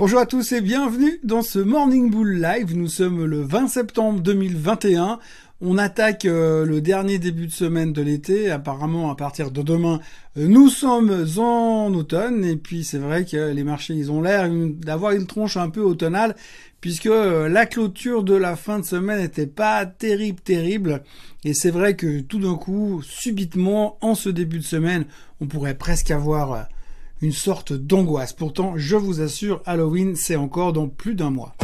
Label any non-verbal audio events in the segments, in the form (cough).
Bonjour à tous et bienvenue dans ce Morning Bull Live. Nous sommes le 20 septembre 2021. On attaque euh, le dernier début de semaine de l'été. Apparemment, à partir de demain, euh, nous sommes en automne. Et puis, c'est vrai que les marchés, ils ont l'air d'avoir une tronche un peu automnale, puisque euh, la clôture de la fin de semaine n'était pas terrible, terrible. Et c'est vrai que tout d'un coup, subitement, en ce début de semaine, on pourrait presque avoir une sorte d'angoisse. Pourtant, je vous assure, Halloween, c'est encore dans plus d'un mois.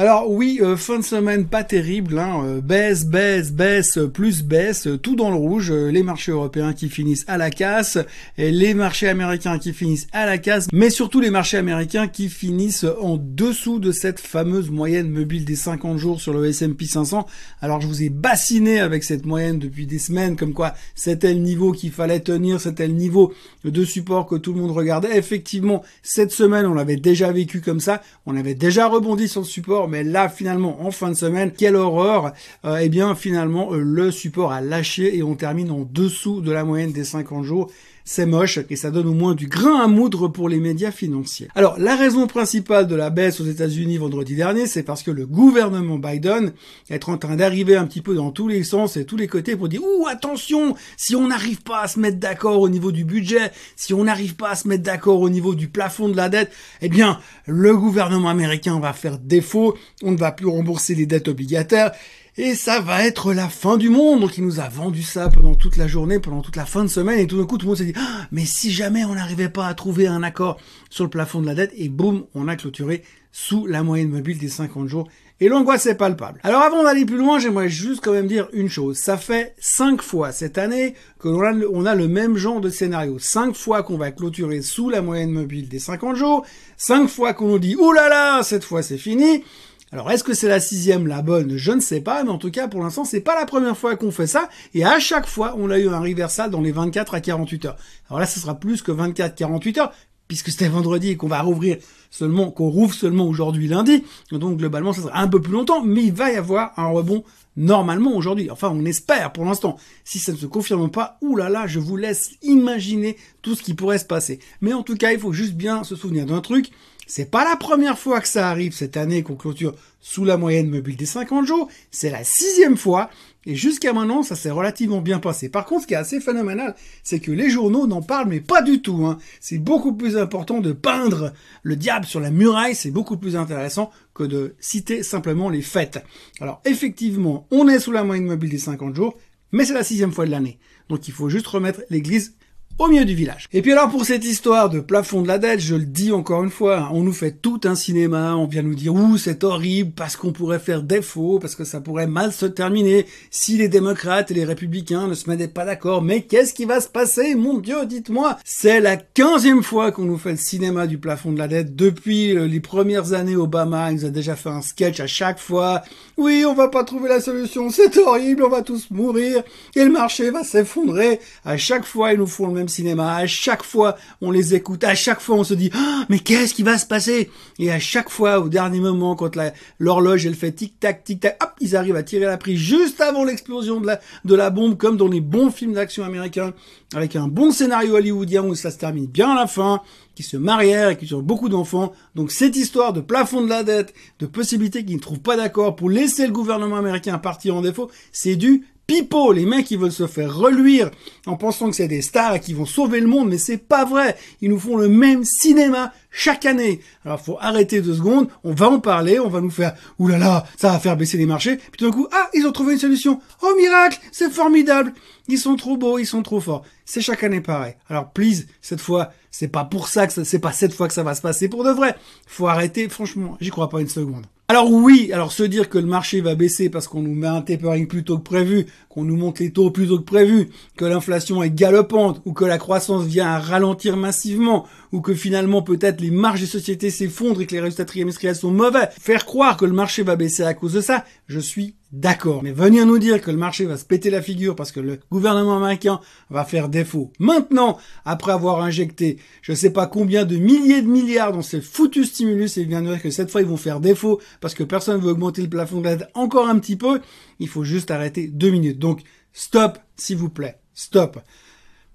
Alors oui, euh, fin de semaine pas terrible, hein, euh, baisse, baisse, baisse, plus baisse, euh, tout dans le rouge, les marchés européens qui finissent à la casse, et les marchés américains qui finissent à la casse, mais surtout les marchés américains qui finissent en dessous de cette fameuse moyenne mobile des 50 jours sur le S&P 500. Alors je vous ai bassiné avec cette moyenne depuis des semaines, comme quoi c'était le niveau qu'il fallait tenir, c'était le niveau de support que tout le monde regardait. Effectivement, cette semaine, on l'avait déjà vécu comme ça, on avait déjà rebondi sur le support, mais là finalement en fin de semaine, quelle horreur. Euh, Eh bien finalement euh, le support a lâché et on termine en dessous de la moyenne des 50 jours c'est moche et ça donne au moins du grain à moudre pour les médias financiers. Alors la raison principale de la baisse aux États-Unis vendredi dernier, c'est parce que le gouvernement Biden est en train d'arriver un petit peu dans tous les sens et tous les côtés pour dire ouh attention, si on n'arrive pas à se mettre d'accord au niveau du budget, si on n'arrive pas à se mettre d'accord au niveau du plafond de la dette, eh bien le gouvernement américain va faire défaut, on ne va plus rembourser les dettes obligataires et ça va être la fin du monde. Donc il nous a vendu ça pendant toute la journée, pendant toute la fin de semaine. Et tout d'un coup, tout le monde s'est dit, ah, mais si jamais on n'arrivait pas à trouver un accord sur le plafond de la dette, et boum, on a clôturé sous la moyenne mobile des 50 jours. Et l'angoisse est palpable. Alors avant d'aller plus loin, j'aimerais juste quand même dire une chose. Ça fait cinq fois cette année que l'on a, le même genre de scénario. Cinq fois qu'on va clôturer sous la moyenne mobile des 50 jours. Cinq fois qu'on nous dit, là, cette fois c'est fini. Alors est-ce que c'est la sixième la bonne? Je ne sais pas, mais en tout cas pour l'instant c'est pas la première fois qu'on fait ça, et à chaque fois on a eu un reversal dans les 24 à 48 heures. Alors là ce sera plus que 24-48 heures, puisque c'était (laughs) vendredi et qu'on va rouvrir seulement, qu'on rouvre seulement aujourd'hui lundi, donc globalement ça sera un peu plus longtemps, mais il va y avoir un rebond normalement aujourd'hui. Enfin, on espère pour l'instant. Si ça ne se confirme pas, oulala, je vous laisse imaginer tout ce qui pourrait se passer. Mais en tout cas, il faut juste bien se souvenir d'un truc, c'est pas la première fois que ça arrive cette année qu'on clôture sous la moyenne mobile des 50 jours. C'est la sixième fois. Et jusqu'à maintenant, ça s'est relativement bien passé. Par contre, ce qui est assez phénoménal, c'est que les journaux n'en parlent, mais pas du tout. Hein. C'est beaucoup plus important de peindre le diable sur la muraille. C'est beaucoup plus intéressant que de citer simplement les fêtes. Alors, effectivement, on est sous la moyenne mobile des 50 jours, mais c'est la sixième fois de l'année. Donc, il faut juste remettre l'église au milieu du village. Et puis alors pour cette histoire de plafond de la dette, je le dis encore une fois, hein, on nous fait tout un cinéma, on vient nous dire ouh c'est horrible parce qu'on pourrait faire défaut, parce que ça pourrait mal se terminer si les démocrates et les républicains ne se mettaient pas d'accord. Mais qu'est-ce qui va se passer? Mon Dieu, dites-moi C'est la quinzième fois qu'on nous fait le cinéma du plafond de la dette. Depuis les premières années Obama, il nous a déjà fait un sketch à chaque fois. Oui, on va pas trouver la solution, c'est horrible, on va tous mourir et le marché va s'effondrer. À chaque fois, ils nous font le même cinéma. À chaque fois, on les écoute. À chaque fois, on se dit, ah, mais qu'est-ce qui va se passer? Et à chaque fois, au dernier moment, quand l'horloge, elle fait tic-tac, tic-tac, hop, ils arrivent à tirer la prise juste avant l'explosion de la, bombe, comme dans les bons films d'action américains, avec un bon scénario hollywoodien où ça se termine bien à la fin, qui se marièrent et qui ont beaucoup d'enfants. Donc cette histoire de plafond de la dette, de possibilités qu'ils ne trouvent pas d'accord pour laisser le gouvernement américain partir en défaut, c'est du pipeau, les mecs qui veulent se faire reluire en pensant que c'est des stars qui vont sauver le monde, mais c'est pas vrai. Ils nous font le même cinéma chaque année. Alors faut arrêter deux secondes, on va en parler, on va nous faire oulala, ça va faire baisser les marchés. Puis tout d'un coup, ah, ils ont trouvé une solution. Oh miracle, c'est formidable. Ils sont trop beaux, ils sont trop forts. C'est chaque année pareil. Alors please, cette fois, c'est pas pour ça que c'est pas cette fois que ça va se passer pour de vrai. Faut arrêter, franchement, j'y crois pas une seconde. Alors oui, alors se dire que le marché va baisser parce qu'on nous met un tapering plus tôt que prévu, qu'on nous monte les taux plus tôt que prévu, que l'inflation est galopante ou que la croissance vient à ralentir massivement ou que finalement peut-être les marges des sociétés s'effondrent et que les résultats trimestriels sont mauvais, faire croire que le marché va baisser à cause de ça, je suis D'accord, mais venir nous dire que le marché va se péter la figure parce que le gouvernement américain va faire défaut maintenant, après avoir injecté je sais pas combien de milliers de milliards dans ces foutus stimulus et vient nous dire que cette fois ils vont faire défaut parce que personne veut augmenter le plafond de l'aide encore un petit peu, il faut juste arrêter deux minutes. Donc, stop, s'il vous plaît, stop.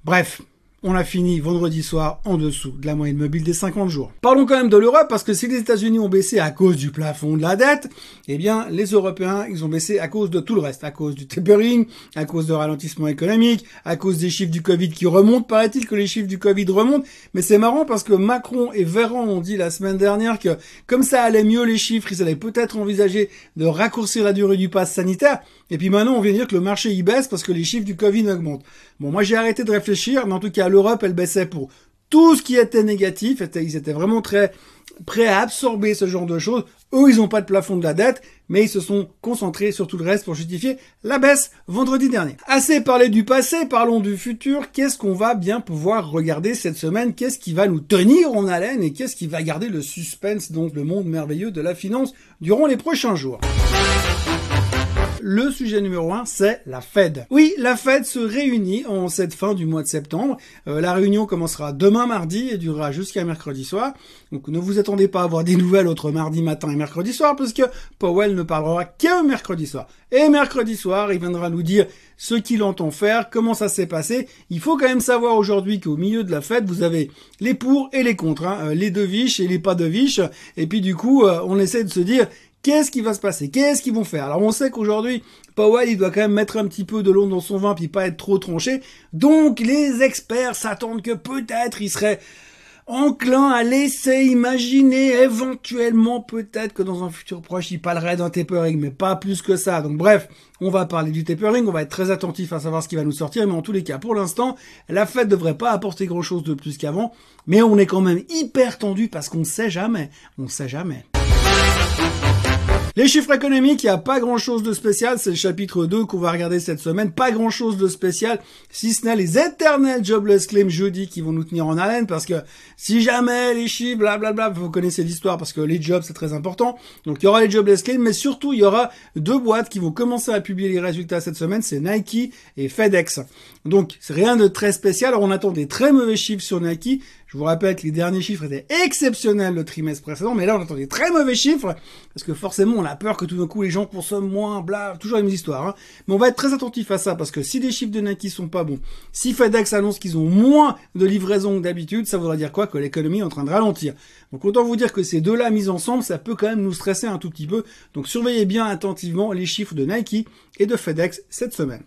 Bref, on a fini vendredi soir en dessous de la moyenne mobile des 50 jours. Parlons quand même de l'Europe parce que si les États-Unis ont baissé à cause du plafond de la dette, eh bien les Européens, ils ont baissé à cause de tout le reste, à cause du tapering, à cause de ralentissement économique, à cause des chiffres du Covid qui remontent. Paraît-il que les chiffres du Covid remontent, mais c'est marrant parce que Macron et Véran ont dit la semaine dernière que comme ça allait mieux les chiffres, ils allaient peut-être envisager de raccourcir la durée du pass sanitaire. Et puis maintenant, on vient dire que le marché y baisse parce que les chiffres du Covid augmentent. Bon, moi j'ai arrêté de réfléchir, mais en tout cas l'Europe, elle baissait pour tout ce qui était négatif. Ils étaient vraiment très prêts à absorber ce genre de choses. Eux, ils n'ont pas de plafond de la dette, mais ils se sont concentrés sur tout le reste pour justifier la baisse vendredi dernier. Assez parlé du passé, parlons du futur. Qu'est-ce qu'on va bien pouvoir regarder cette semaine? Qu'est-ce qui va nous tenir en haleine et qu'est-ce qui va garder le suspense dans le monde merveilleux de la finance durant les prochains jours? Le sujet numéro un, c'est la Fed. Oui, la Fed se réunit en cette fin du mois de septembre. Euh, la réunion commencera demain mardi et durera jusqu'à mercredi soir. Donc ne vous attendez pas à avoir des nouvelles entre mardi matin et mercredi soir, parce que Powell ne parlera que mercredi soir. Et mercredi soir, il viendra nous dire ce qu'il entend faire, comment ça s'est passé. Il faut quand même savoir aujourd'hui qu'au milieu de la Fed, vous avez les pour et les contre, hein. euh, les deux viches et les pas de viches. Et puis du coup, euh, on essaie de se dire Qu'est-ce qui va se passer? Qu'est-ce qu'ils vont faire? Alors on sait qu'aujourd'hui, Powell, il doit quand même mettre un petit peu de l'eau dans son vin puis pas être trop tranché. Donc les experts s'attendent que peut-être il serait enclin à laisser imaginer éventuellement peut-être que dans un futur proche il parlerait d'un tapering, mais pas plus que ça. Donc bref, on va parler du tapering, on va être très attentif à savoir ce qui va nous sortir, mais en tous les cas, pour l'instant, la fête devrait pas apporter grand chose de plus qu'avant, mais on est quand même hyper tendu parce qu'on sait jamais, on ne sait jamais. Les chiffres économiques, il n'y a pas grand chose de spécial, c'est le chapitre 2 qu'on va regarder cette semaine, pas grand chose de spécial, si ce n'est les éternels jobless claims jeudi qui vont nous tenir en haleine, parce que si jamais les chiffres, blablabla, vous connaissez l'histoire, parce que les jobs c'est très important, donc il y aura les jobless claims, mais surtout il y aura deux boîtes qui vont commencer à publier les résultats cette semaine, c'est Nike et FedEx. Donc c'est rien de très spécial, on attend des très mauvais chiffres sur Nike, je vous rappelle que les derniers chiffres étaient exceptionnels le trimestre précédent, mais là on attend des très mauvais chiffres, parce que forcément on a peur que tout d'un coup les gens consomment moins, bla, toujours les mêmes histoires. Hein. Mais on va être très attentif à ça, parce que si les chiffres de Nike sont pas bons, si FedEx annonce qu'ils ont moins de livraisons que d'habitude, ça voudra dire quoi Que l'économie est en train de ralentir. Donc autant vous dire que ces deux-là mis ensemble, ça peut quand même nous stresser un tout petit peu. Donc surveillez bien attentivement les chiffres de Nike et de FedEx cette semaine.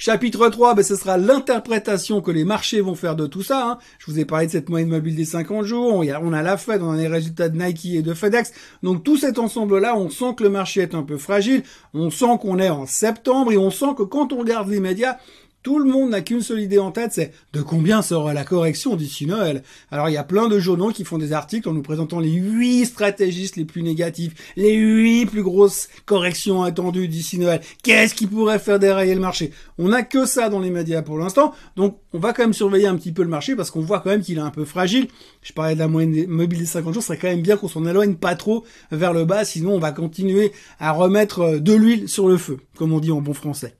Chapitre 3, ben, ce sera l'interprétation que les marchés vont faire de tout ça. Hein. Je vous ai parlé de cette moyenne mobile des 50 jours. On a, on a la Fed, on a les résultats de Nike et de FedEx. Donc tout cet ensemble-là, on sent que le marché est un peu fragile. On sent qu'on est en septembre et on sent que quand on regarde les médias, tout le monde n'a qu'une seule idée en tête, c'est de combien sera la correction d'ici Noël. Alors il y a plein de journaux qui font des articles en nous présentant les huit stratégistes les plus négatifs, les huit plus grosses corrections attendues d'ici Noël. Qu'est-ce qui pourrait faire dérailler le marché? On n'a que ça dans les médias pour l'instant, donc on va quand même surveiller un petit peu le marché parce qu'on voit quand même qu'il est un peu fragile. Je parlais de la moyenne mobile des 50 jours, ce serait quand même bien qu'on s'en éloigne pas trop vers le bas, sinon on va continuer à remettre de l'huile sur le feu, comme on dit en bon français.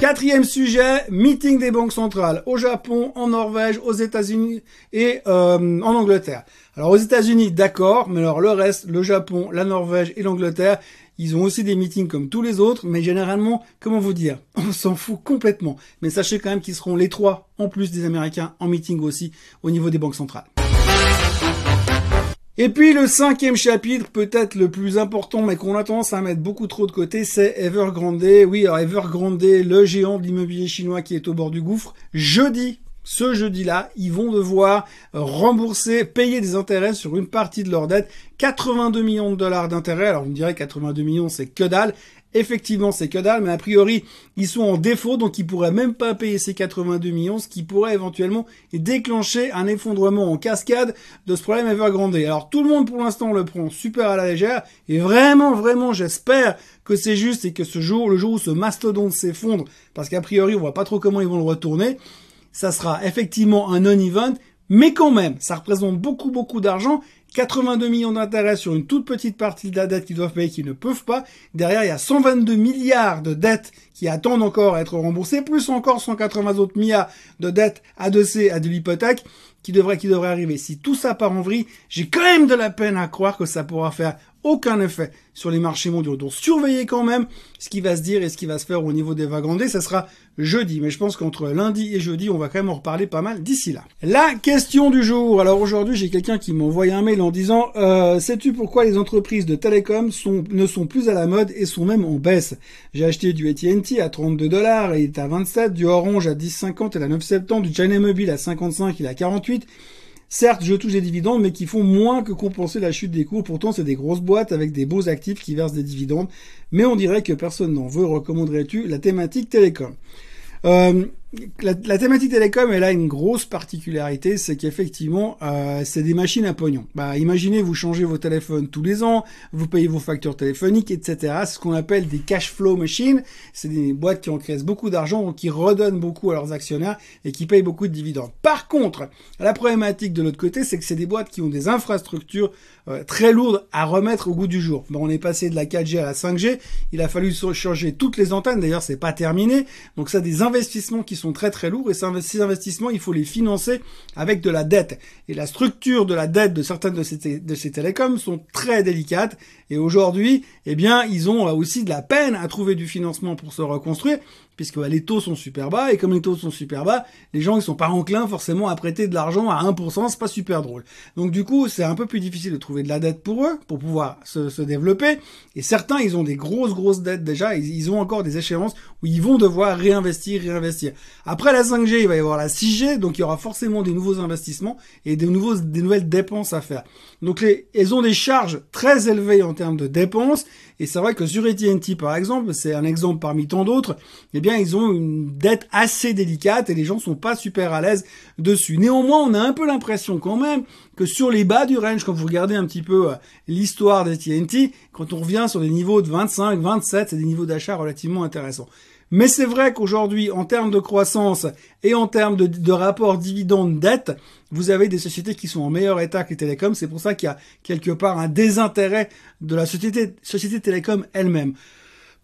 Quatrième sujet, meeting des banques centrales au Japon, en Norvège, aux États-Unis et euh, en Angleterre. Alors aux États-Unis, d'accord, mais alors le reste, le Japon, la Norvège et l'Angleterre, ils ont aussi des meetings comme tous les autres, mais généralement, comment vous dire, (laughs) on s'en fout complètement. Mais sachez quand même qu'ils seront les trois, en plus des Américains, en meeting aussi au niveau des banques centrales. Et puis le cinquième chapitre, peut-être le plus important, mais qu'on a tendance à mettre beaucoup trop de côté, c'est Evergrande. Oui, alors Evergrande, le géant de l'immobilier chinois qui est au bord du gouffre. Jeudi, ce jeudi-là, ils vont devoir rembourser, payer des intérêts sur une partie de leur dette. 82 millions de dollars d'intérêts. Alors vous me direz 82 millions, c'est que dalle. Effectivement, c'est que dalle, mais a priori, ils sont en défaut, donc ils pourraient même pas payer ces 82 millions, ce qui pourrait éventuellement déclencher un effondrement en cascade de ce problème Evergrande. Alors tout le monde pour l'instant le prend super à la légère, et vraiment, vraiment, j'espère que c'est juste et que ce jour, le jour où ce mastodonte s'effondre, parce qu'a priori, on voit pas trop comment ils vont le retourner, ça sera effectivement un non-event, mais quand même, ça représente beaucoup, beaucoup d'argent 82 millions d'intérêts sur une toute petite partie de la dette qu'ils doivent payer, qu'ils ne peuvent pas. Derrière, il y a 122 milliards de dettes qui attendent encore à être remboursées, plus encore 180 autres milliards de dettes adossées à de l'hypothèque qui devraient, qui devraient arriver. Si tout ça part en vrille, j'ai quand même de la peine à croire que ça pourra faire aucun effet sur les marchés mondiaux. Donc surveillez quand même ce qui va se dire et ce qui va se faire au niveau des vagues Ça sera jeudi, mais je pense qu'entre lundi et jeudi, on va quand même en reparler pas mal d'ici là. La question du jour. Alors aujourd'hui, j'ai quelqu'un qui m'a envoyé un mail en disant euh, Sais-tu pourquoi les entreprises de télécom ne sont plus à la mode et sont même en baisse? J'ai acheté du AT&T à 32 dollars et il est à 27, du Orange à 10,50 et à 9,70, du China Mobile à 55 il est à 48. Certes, je touche des dividendes, mais qui font moins que compenser la chute des cours. Pourtant, c'est des grosses boîtes avec des beaux actifs qui versent des dividendes. Mais on dirait que personne n'en veut. Recommanderais-tu la thématique télécom? Euh, la, thématique télécom, elle a une grosse particularité, c'est qu'effectivement, euh, c'est des machines à pognon. Bah, imaginez, vous changez vos téléphones tous les ans, vous payez vos factures téléphoniques, etc. Ce qu'on appelle des cash flow machines. C'est des boîtes qui encaissent beaucoup d'argent, qui redonnent beaucoup à leurs actionnaires et qui payent beaucoup de dividendes. Par contre, la problématique de l'autre côté, c'est que c'est des boîtes qui ont des infrastructures euh, très lourdes à remettre au goût du jour. Bon, on est passé de la 4G à la 5G. Il a fallu changer toutes les antennes. D'ailleurs, c'est pas terminé. Donc, ça, des investissements qui sont très très lourds et ces investissements, il faut les financer avec de la dette. Et la structure de la dette de certaines de ces, de ces télécoms sont très délicates et aujourd'hui, eh bien, ils ont aussi de la peine à trouver du financement pour se reconstruire puisque bah, les taux sont super bas, et comme les taux sont super bas, les gens ils sont pas enclins forcément à prêter de l'argent à 1%, c'est pas super drôle. Donc du coup, c'est un peu plus difficile de trouver de la dette pour eux, pour pouvoir se, se développer, et certains, ils ont des grosses, grosses dettes déjà, ils, ont encore des échéances où ils vont devoir réinvestir, réinvestir. Après la 5G, il va y avoir la 6G, donc il y aura forcément des nouveaux investissements et des, nouveaux, des nouvelles dépenses à faire. Donc les, elles ont des charges très élevées en termes de dépenses, et c'est vrai que sur AT&T par exemple, c'est un exemple parmi tant d'autres, bien ils ont une dette assez délicate et les gens sont pas super à l'aise dessus. Néanmoins, on a un peu l'impression quand même que sur les bas du range, quand vous regardez un petit peu euh, l'histoire d'AT&T, quand on revient sur des niveaux de 25, 27, c'est des niveaux d'achat relativement intéressants. Mais c'est vrai qu'aujourd'hui, en termes de croissance et en termes de, de rapport dividende-dette, vous avez des sociétés qui sont en meilleur état que les télécoms. C'est pour ça qu'il y a quelque part un désintérêt de la société, société télécom elle-même.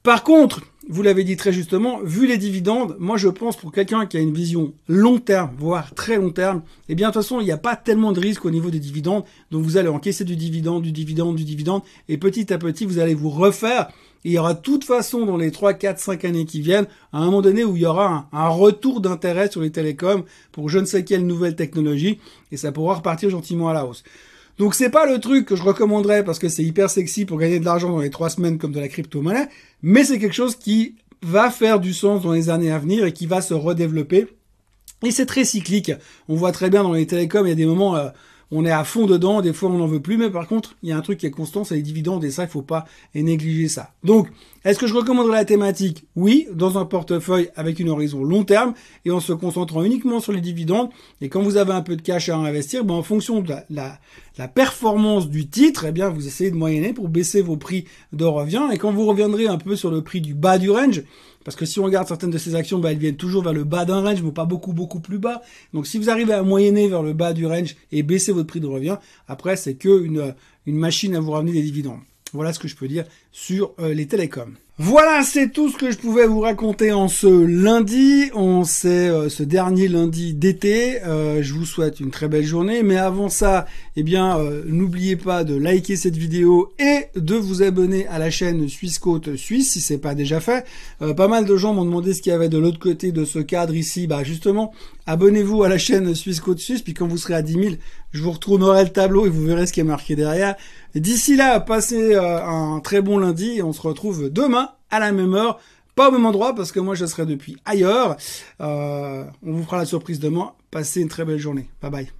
Par contre, vous l'avez dit très justement, vu les dividendes, moi je pense pour quelqu'un qui a une vision long terme, voire très long terme, eh bien de toute façon il n'y a pas tellement de risque au niveau des dividendes, donc vous allez encaisser du dividende, du dividende, du dividende, et petit à petit vous allez vous refaire. il y aura de toute façon dans les 3, 4, 5 années qui viennent, à un moment donné où il y aura un retour d'intérêt sur les télécoms pour je ne sais quelle nouvelle technologie, et ça pourra repartir gentiment à la hausse. Donc c'est pas le truc que je recommanderais parce que c'est hyper sexy pour gagner de l'argent dans les trois semaines comme de la crypto-monnaie, mais c'est quelque chose qui va faire du sens dans les années à venir et qui va se redévelopper. Et c'est très cyclique. On voit très bien dans les télécoms, il y a des moments euh, on est à fond dedans, des fois on n'en veut plus, mais par contre, il y a un truc qui est constant, c'est les dividendes, et ça, il faut pas négliger ça. Donc, est-ce que je recommanderais la thématique? Oui, dans un portefeuille avec une horizon long terme, et en se concentrant uniquement sur les dividendes, et quand vous avez un peu de cash à investir, ben, en fonction de la, performance du titre, eh bien, vous essayez de moyenner pour baisser vos prix de revient, et quand vous reviendrez un peu sur le prix du bas du range, parce que si on regarde certaines de ces actions, bah, elles viennent toujours vers le bas d'un range, mais pas beaucoup, beaucoup plus bas. Donc si vous arrivez à moyenner vers le bas du range et baisser votre prix de revient, après, c'est que une, machine à vous ramener des dividendes. Voilà ce que je peux dire sur euh, les télécoms. Voilà, c'est tout ce que je pouvais vous raconter en ce lundi, en euh, ce dernier lundi d'été. Euh, je vous souhaite une très belle journée, mais avant ça, eh bien, n'oubliez pas de liker cette vidéo et de vous abonner à la chaîne Suisse Côte Suisse si c'est pas déjà fait. pas mal de gens m'ont demandé ce qu'il y avait de l'autre côté de ce cadre ici. Bah justement, abonnez-vous à la chaîne Suisse Côte Suisse, puis quand vous serez à 10 000, je vous retournerai le tableau et vous verrez ce qui est marqué derrière. D'ici là, passez un très bon lundi et on se retrouve demain à la même heure. Pas au même endroit parce que moi je serai depuis ailleurs. Euh, on vous fera la surprise demain. Passez une très belle journée. Bye bye.